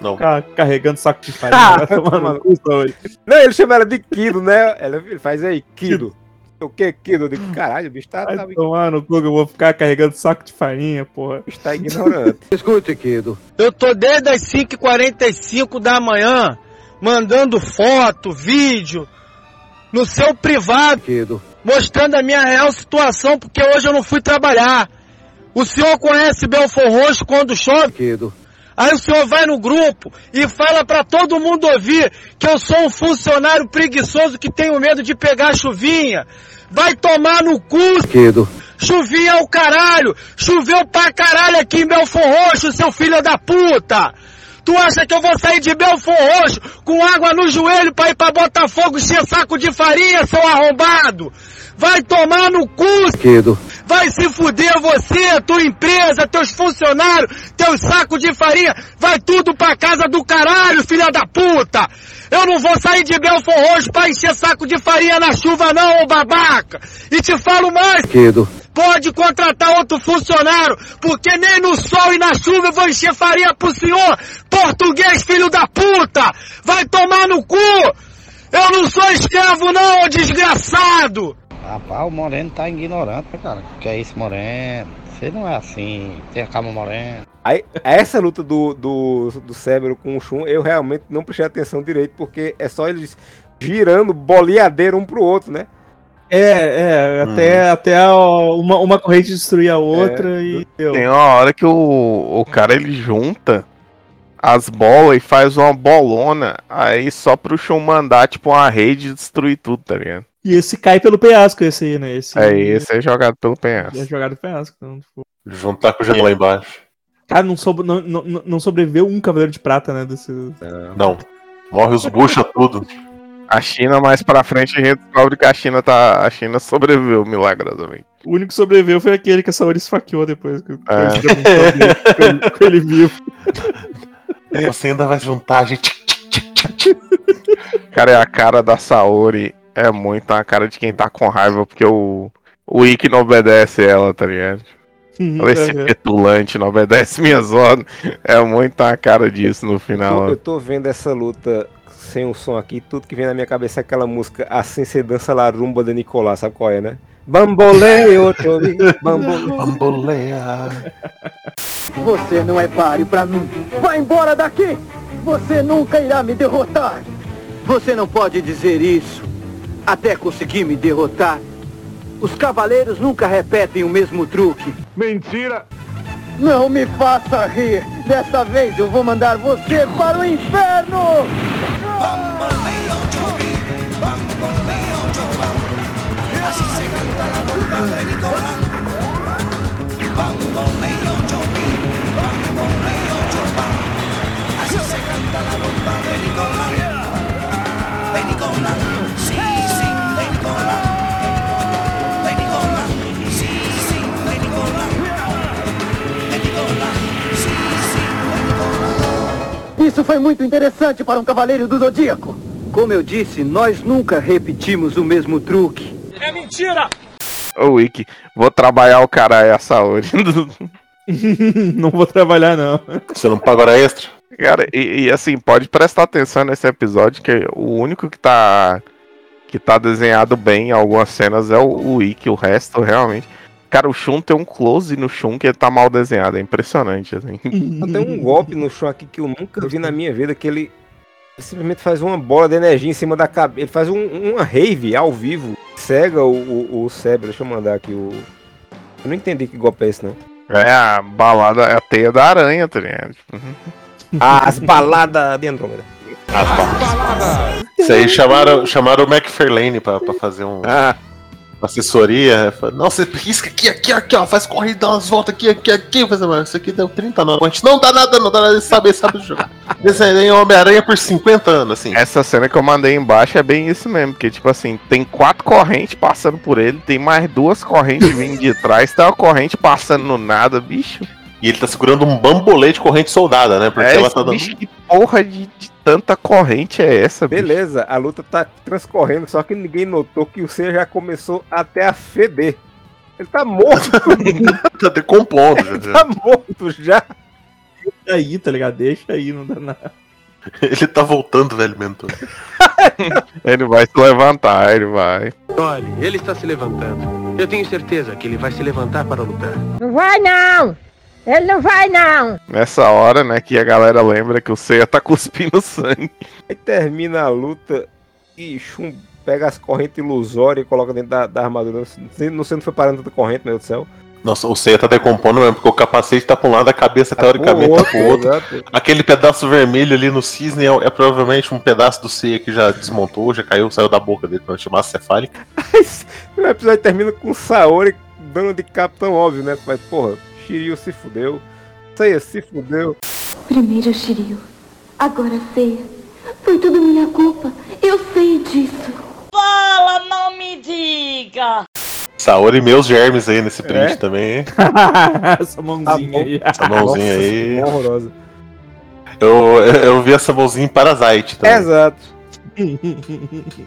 Não. Ficar carregando saco de farinha. vai tomar no cu, Saori. Não, ele chama ela de Kido, né? Ela ele faz aí, Kido. O que, Kido? Eu digo, caralho, o bicho tá, Vai tá, tomar no cu que eu vou ficar carregando saco de farinha, porra. tá ignorante. Escute, Kido. Eu tô desde as 5h45 da manhã mandando foto, vídeo no seu privado, Kido. mostrando a minha real situação, porque hoje eu não fui trabalhar. O senhor conhece Belfor Roxo quando chove? Kido. Aí o senhor vai no grupo e fala pra todo mundo ouvir que eu sou um funcionário preguiçoso que tenho medo de pegar chuvinha. Vai tomar no cu, Kido. Chuvinha é o caralho! Choveu pra caralho aqui em Belfor Roxo, seu filho da puta! Tu acha que eu vou sair de Belfor Roxo com água no joelho pra ir pra Botafogo encher saco de farinha, seu arrombado? Vai tomar no cu! Kido. Vai se fuder você, tua empresa, teus funcionários, teus sacos de farinha, vai tudo pra casa do caralho, filha da puta! Eu não vou sair de Belfor Roxo pra encher saco de farinha na chuva não, ô babaca! E te falo mais, Kido. Pode contratar outro funcionário, porque nem no sol e na chuva eu vou encher farinha pro senhor, português filho da puta! Vai tomar no cu! Eu não sou escravo não, ô desgraçado! Rapaz, o Moreno tá ignorante, cara. Que é isso, Moreno? Você não é assim. Tem a calma, Moreno. Aí, essa luta do, do, do Cérebro com o Shun, eu realmente não prestei atenção direito, porque é só eles girando boleadeiro um pro outro, né? É, é, até, até a- uma, uma corrente destruir a outra e. deu. Tem uma hora que o, o cara ele junta as bolas e faz uma bolona, aí só pro Shun mandar, tipo, uma rede e destruir tudo, tá ligado? E esse cai pelo penhasco, esse aí, né? Esse, É, esse é jogado pelo penhasco. É jogado pelo penhasco. Então, tipo, Juntar com o gelo lá embaixo. cara, não, soube- não, não, não sobreviveu um cavaleiro de prata, né? Desse... Não. Morre os bucha tudo. A China, mais pra frente, a gente descobre que a China tá. A China sobreviveu milagrosamente. O único que sobreviveu foi aquele que a Saori esfaqueou depois. Que É. com, ele, com ele vivo. Você ainda vai juntar a gente. Cara, é a cara da Saori. É muito a cara de quem tá com raiva, porque o. O Ikki não obedece ela, tá ligado? Ela, Esse Uhum. petulante não obedece minhas ordens. É muito a cara disso no Eu, final. eu tô vendo essa luta sem o som aqui, tudo que vem na minha cabeça é aquela música Assim se dança la rumba de Nicolás, sabe qual é, né? Bamboleio, chori, bamboleio. Bamboleia. Você não é páreo pra mim. Vai embora daqui! Você nunca irá me derrotar. Você não pode dizer isso. Até conseguir me derrotar. Os cavaleiros nunca repetem o mesmo truque. Mentira! Não me faça rir. Desta vez eu vou mandar você para o inferno! Banco el medio chopín, banco medio chopín, así se canta la bomba de Nicolás. Banco el medio chopín, banco el medio chopín, así se canta la bomba de Nicolás. Isso foi muito interessante para um cavaleiro do Zodíaco. Como eu disse, nós nunca repetimos o mesmo truque. É mentira! Ô, Ikki, vou trabalhar o cara é a Saori. não vou trabalhar, não. Você não paga hora extra? Cara, e, e, assim, pode prestar atenção nesse episódio, que o único que tá. que tá desenhado bem em algumas cenas é o, o Ikki, o resto realmente. Cara, o Shun tem um close no Shun que ele tá mal desenhado, é impressionante, assim. Tem um golpe no chão aqui que eu nunca vi na minha vida, que ele simplesmente faz uma bola de energia em cima da cabeça. Ele faz um- uma rave ao vivo, cega o, o, o cérebro. Deixa eu mandar aqui o. Eu não entendi que golpe é esse, não. É a balada, é a teia da aranha, tá ligado? As baladas de Andrômeda. Isso aí chamaram, chamaram o McFarlane pra, pra fazer um, uma assessoria. Falaram, Não, você risca aqui, aqui, aqui, ó. Faz corrida, dá umas voltas aqui, aqui, aqui. Falei, "Mas Isso aqui deu 30 não. A gente não dá nada, não dá nada. Sabe, sabe jogar. Desenhei Homem-Aranha por 50 anos, assim. Essa cena que eu mandei embaixo é bem isso mesmo, porque tipo assim, tem quatro correntes passando por ele, tem mais duas correntes vindo de trás, tem uma corrente passando no nada, bicho. E ele tá segurando um bambolê de corrente soldada, né? Porque É, ela tá dando. bicho, que porra de, de tanta corrente é essa, bicho? Beleza, a luta tá transcorrendo, só que ninguém notou que o C já começou até a feder. Ele tá morto. tá decompondo. Ele tá morto já. Deixa aí, tá ligado? Deixa aí, não dá nada. Ele tá voltando, velho mentor. Ele vai se levantar, ele vai. Olhe, ele está se levantando. Eu tenho certeza que ele vai se levantar para lutar. Não vai não! Ele não vai não! Nessa hora, né, que a galera lembra que o Seiya tá cuspindo sangue. Aí termina a luta e Shun pega as correntes ilusórias e coloca dentro da, da armadura. Não sei não sei onde foi parando tanta corrente, meu Deus do céu. Nossa, o Seiya tá decompondo mesmo, porque o capacete tá pra um lado, a cabeça teoricamente tá pro outro. exato. Aquele pedaço vermelho ali no cisne é, é provavelmente um pedaço do Seiya que já desmontou, já caiu, saiu da boca dele pra chamar cefálica. O episódio termina com o Saori dando de capitão óbvio, né? Mas, porra, Shiryu se fudeu. Seiya se fudeu. Primeiro Shiryu, agora Seiya. Foi tudo minha culpa. Eu sei disso. Fala, não me diga! Saori e meus germes aí nesse print É? também, hein? Essa mãozinha aí. Essa mãozinha aí. Nossa, horrorosa. Eu, eu vi essa mãozinha em Parasite também. Exato.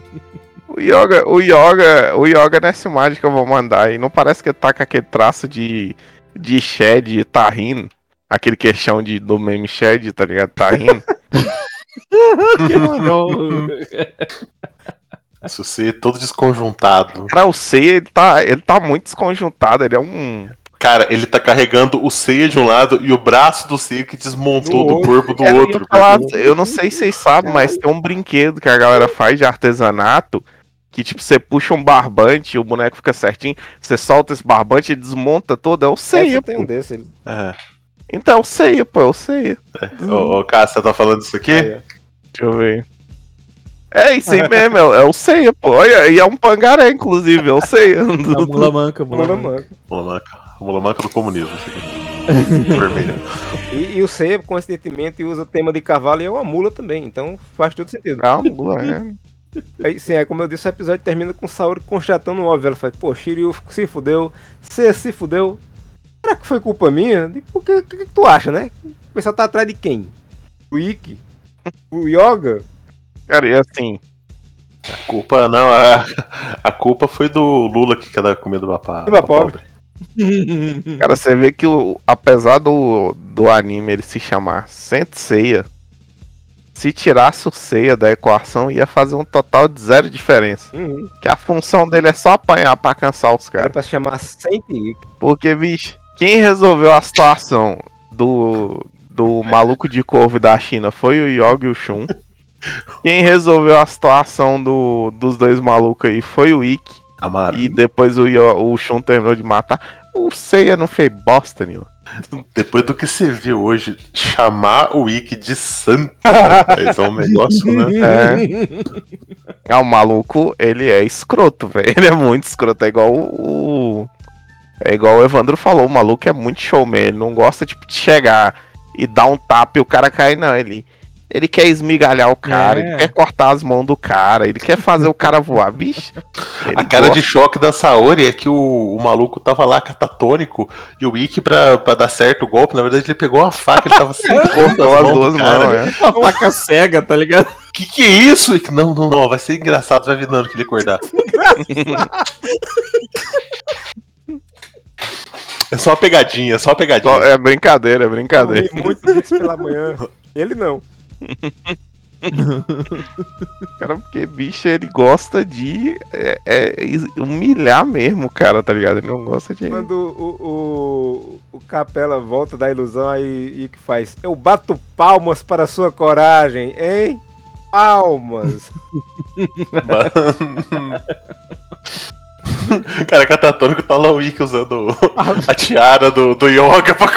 O Yoga, o Yoga, o Yoga nessa imagem que eu vou mandar aí, não parece que ele tá com aquele traço de, de Shed tá rindo? Aquele queixão de, do meme Shed, tá ligado? Tá rindo. Se você todo desconjuntado. Cara, o Seiya, ele tá, ele tá muito desconjuntado, ele é um... Cara, ele tá carregando o Seiya de um lado e o braço do Seiya que desmontou Do do, corpo do outro. falar, eu não sei se vocês sabem, mas tem um brinquedo que a galera faz de artesanato que, tipo, você puxa um barbante e o boneco fica certinho, você solta esse barbante e desmonta todo, é o Seiya, Essa tem um desse. Ele... É. Então, é o Seiya, pô, é o Seiya. Ô, ô Cássio, você tá falando isso aqui? Deixa eu ver. É isso aí mesmo, é, é o Seiya, pô. Olha, e é um pangaré, inclusive, é o Seiya. É o Mula Manca, Mula Mula Manca. Manca. Mulamanca. Mulamanca do comunismo. aqui. Vermelho. E, e o Seiya, coincidentemente, usa o tema de cavalo e é uma mula também. Então faz todo sentido. É uma mula, é. Aí, sim, é como eu disse, o episódio termina com o Saori constatando o óbvio. Ela fala, pô, Shiryu se fudeu, Seiya se fudeu. Será que foi culpa minha? Por que, que, que tu acha, né? O pessoal tá atrás de quem? O Ikki? O Yoga? Cara, e assim, A culpa não, a, a culpa foi do Lula que quer dar comida pra, pra, pra pobre. cara, você vê que o, apesar do, do anime ele se chamar Senseiya, se tirasse o Seiya da equação, ia fazer um total de zero diferença. Uhum. Que a função dele é só apanhar pra cansar os caras. pra se chamar Ikki. Porque, bicho, quem resolveu a situação do, do maluco de couve da China foi o Yogi e o Shun. Quem resolveu a situação do, dos dois malucos aí foi o Ikki. E depois o, o Shun terminou de matar. O Seiya não fez bosta nenhuma. Depois do que você viu hoje, chamar o Wiki de santo rapaz, é um negócio, né? É. É o maluco, ele é escroto, velho. Ele é muito escroto. É igual o. o- É igual o Evandro falou, o maluco é muito showman. Ele não gosta tipo, de chegar e dar um tapa e o cara cair, não. Ele, ele quer esmigalhar o cara, É. ele quer cortar as mãos do cara, ele quer fazer o cara voar, bicho. A cara de choque da Saori é que o, o maluco tava lá catatônico e o Wiki, pra, pra dar certo o golpe, na verdade ele pegou uma faca, ele tava sem conta as duas mãos, é. Uma faca cega, tá ligado? Que que é isso? Wiki? Não, não, não, vai ser engraçado, vai vir que ele acordar. É só uma pegadinha, é só uma pegadinha. É brincadeira, é brincadeira. Comi muito disso pela manhã. Ele não. Cara, porque bicho, ele gosta de é, é, humilhar mesmo cara, tá ligado? Ele não gosta de. Quando o, o, o Capela volta da ilusão, aí Ikki faz. Eu bato palmas para a sua coragem, hein? Palmas. Cara, catatônico tá lá o Wiki usando a tiara do, do Yoga pra.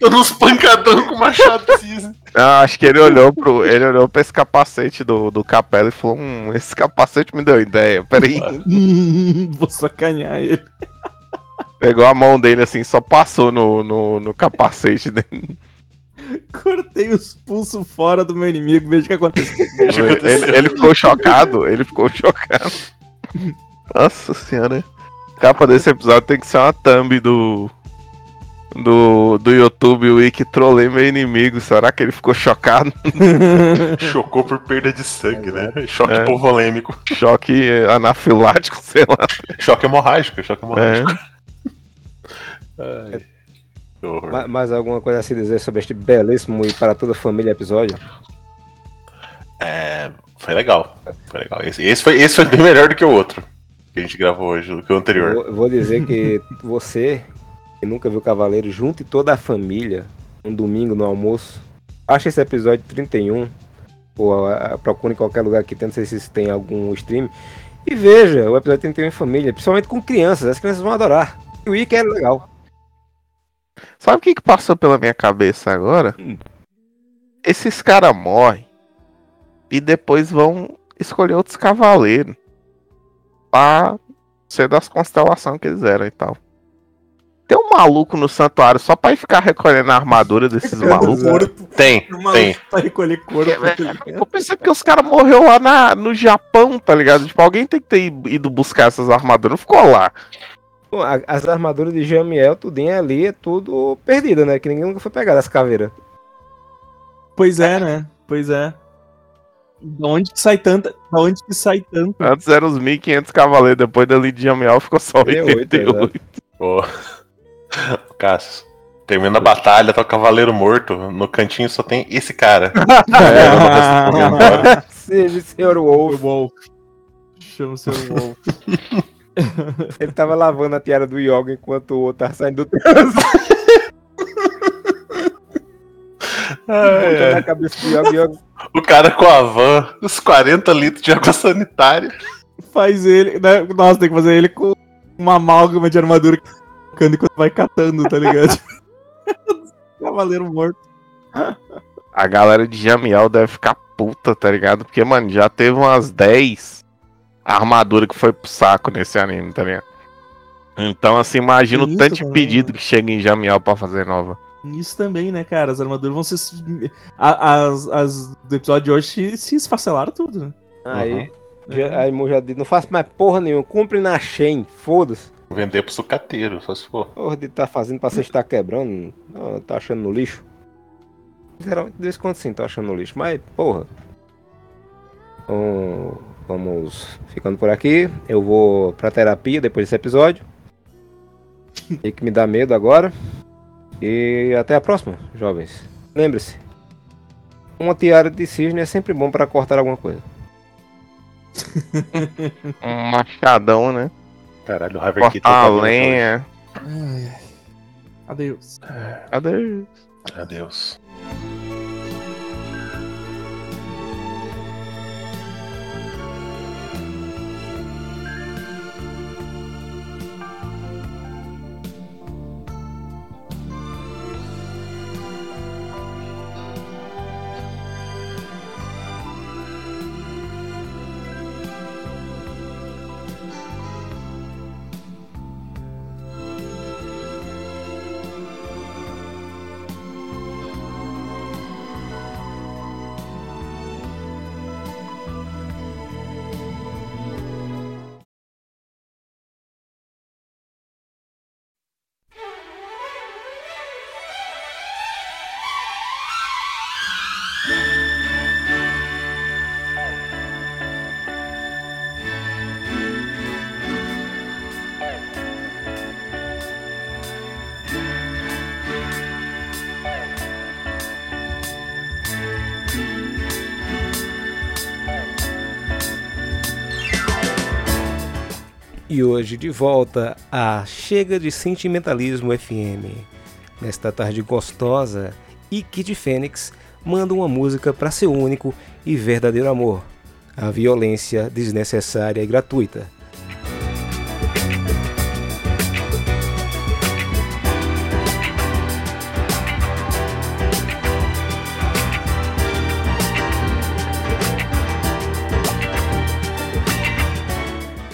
Dando uns pancadão com machado de cisne. Não, acho que ele olhou pro. Ele olhou pra esse capacete do, do Capela e falou: Hum, esse capacete me deu ideia. Peraí. Vou sacanear ele. Pegou a mão dele assim, só passou no, no, no capacete dele. Cortei os pulsos fora do meu inimigo, veja o que aconteceu. Ele, ele ficou chocado, ele ficou chocado. Nossa senhora. A capa desse episódio tem que ser uma thumb do. Do, do YouTube, o Wiki trolei meu inimigo. Será que ele ficou chocado? Chocou por perda de sangue, né? Choque É. Choque anafilático, sei lá. Choque hemorrágico, choque hemorrágico. É. Ai. Ma- Mais alguma coisa a se dizer sobre este belíssimo e para toda a família episódio? É, foi legal. Foi legal. Esse, esse foi, esse foi bem melhor do que o outro que a gente gravou hoje, do que o anterior. Vou, vou dizer que você, que nunca viu Cavaleiro, junte toda a família um domingo no almoço. Acha esse episódio 31, ou a- a- procure em qualquer lugar que tem, não sei se tem algum stream, e veja o episódio 31 em família, principalmente com crianças, as crianças vão adorar. E o Wiki é legal. Sabe o que, que passou pela minha cabeça agora? Esses caras morrem e depois vão escolher outros cavaleiros pra ser das constelações que eles eram e tal. Tem um maluco no santuário só pra ir ficar recolhendo a armadura desses malucos? Tem, O maluco tem. Pra recolher couro. Eu pensei que os caras morreram lá na, no Japão, tá ligado? Tipo, alguém tem que ter ido buscar essas armaduras, não ficou lá. As armaduras de Jamiel, tudinho ali, é tudo perdida, né? Que ninguém nunca foi pegar as caveiras. Pois é, né? Pois é. Da onde que sai tanta. Da onde que sai tanto? Antes eram os 1500 cavaleiros, depois da de Jamiel ficou só 88. Ô, Cássio, termina a batalha, tá o cavaleiro morto. No cantinho só tem esse cara. É, respondo agora. Sim, senhor Wolf. Wolf. Chama o senhor Wolf. Ele tava lavando a tiara do Yoga enquanto o outro tava saindo do trânsito. É, na cabeça do Yoga, Yoga. O cara com a van, os 40 litros de água sanitária. Faz ele. Né? Nossa, tem que fazer ele com uma amálgama de armadura colocando enquanto vai catando, tá ligado? Cavaleiro morto. A galera de Jamiel deve ficar puta, tá ligado? Porque, mano, já teve umas 10 armaduras que foi pro saco nesse anime, tá ligado? Então, assim, imagina o tanto de pedido que chega em Jamiel pra fazer nova. Isso também, né, cara? As armaduras vão ser. a- As, as do episódio de hoje se, se esfacelaram tudo, né? Aí, já, aí Mo já disse, não faço mais porra nenhuma, compre na Shen, foda-se. Vender pro sucateiro, só se for. Porra de tá fazendo pra você estar quebrando, não, tá achando no lixo. Geralmente, de vez em quando sim, tô achando no lixo, mas, porra. Então, vamos ficando por aqui. Eu vou pra terapia depois desse episódio. E que me dá medo agora. E até a próxima, jovens. Lembre-se. Uma tiara de cisne é sempre bom pra cortar alguma coisa. Um machadão, né? Caralho, o Harvey Keitel Cortar tá a lenha. Adeus. Adeus. Adeus. Hoje de volta a Chega de Sentimentalismo FM. Nesta tarde gostosa, e Kid Fênix manda uma música para seu único e verdadeiro amor, a violência desnecessária e gratuita.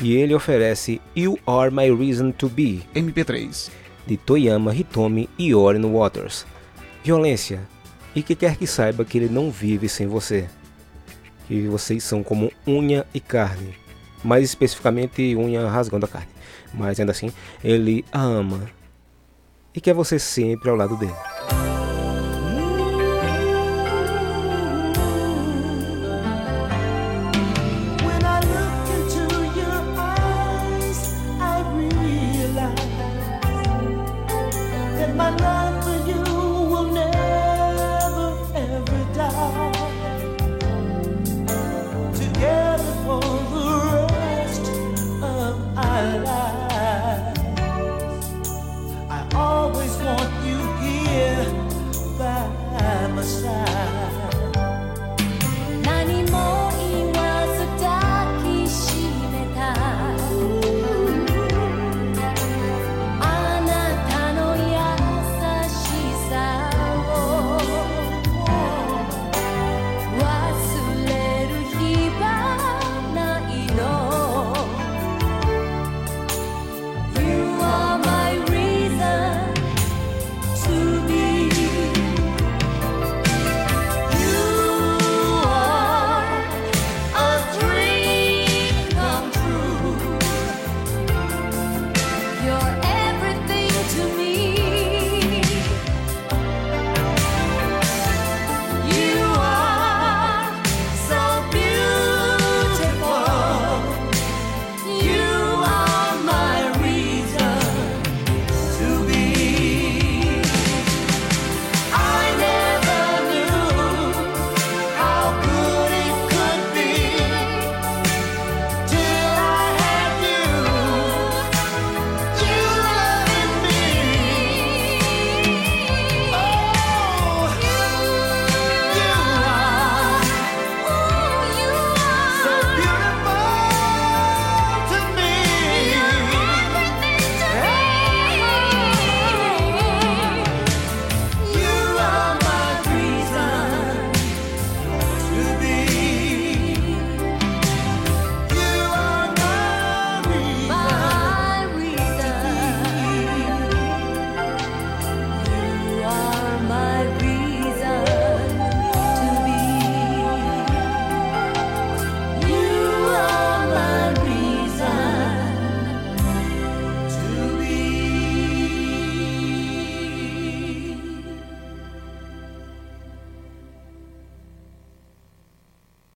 E ele oferece You Are My Reason to Be, MP3, de Toyama Hitomi e Orin Waters. Violência, e que quer que saiba que ele não vive sem você. Que vocês são como unha e carne, mais especificamente unha rasgando a carne. Mas ainda assim, ele a ama e quer você sempre ao lado dele.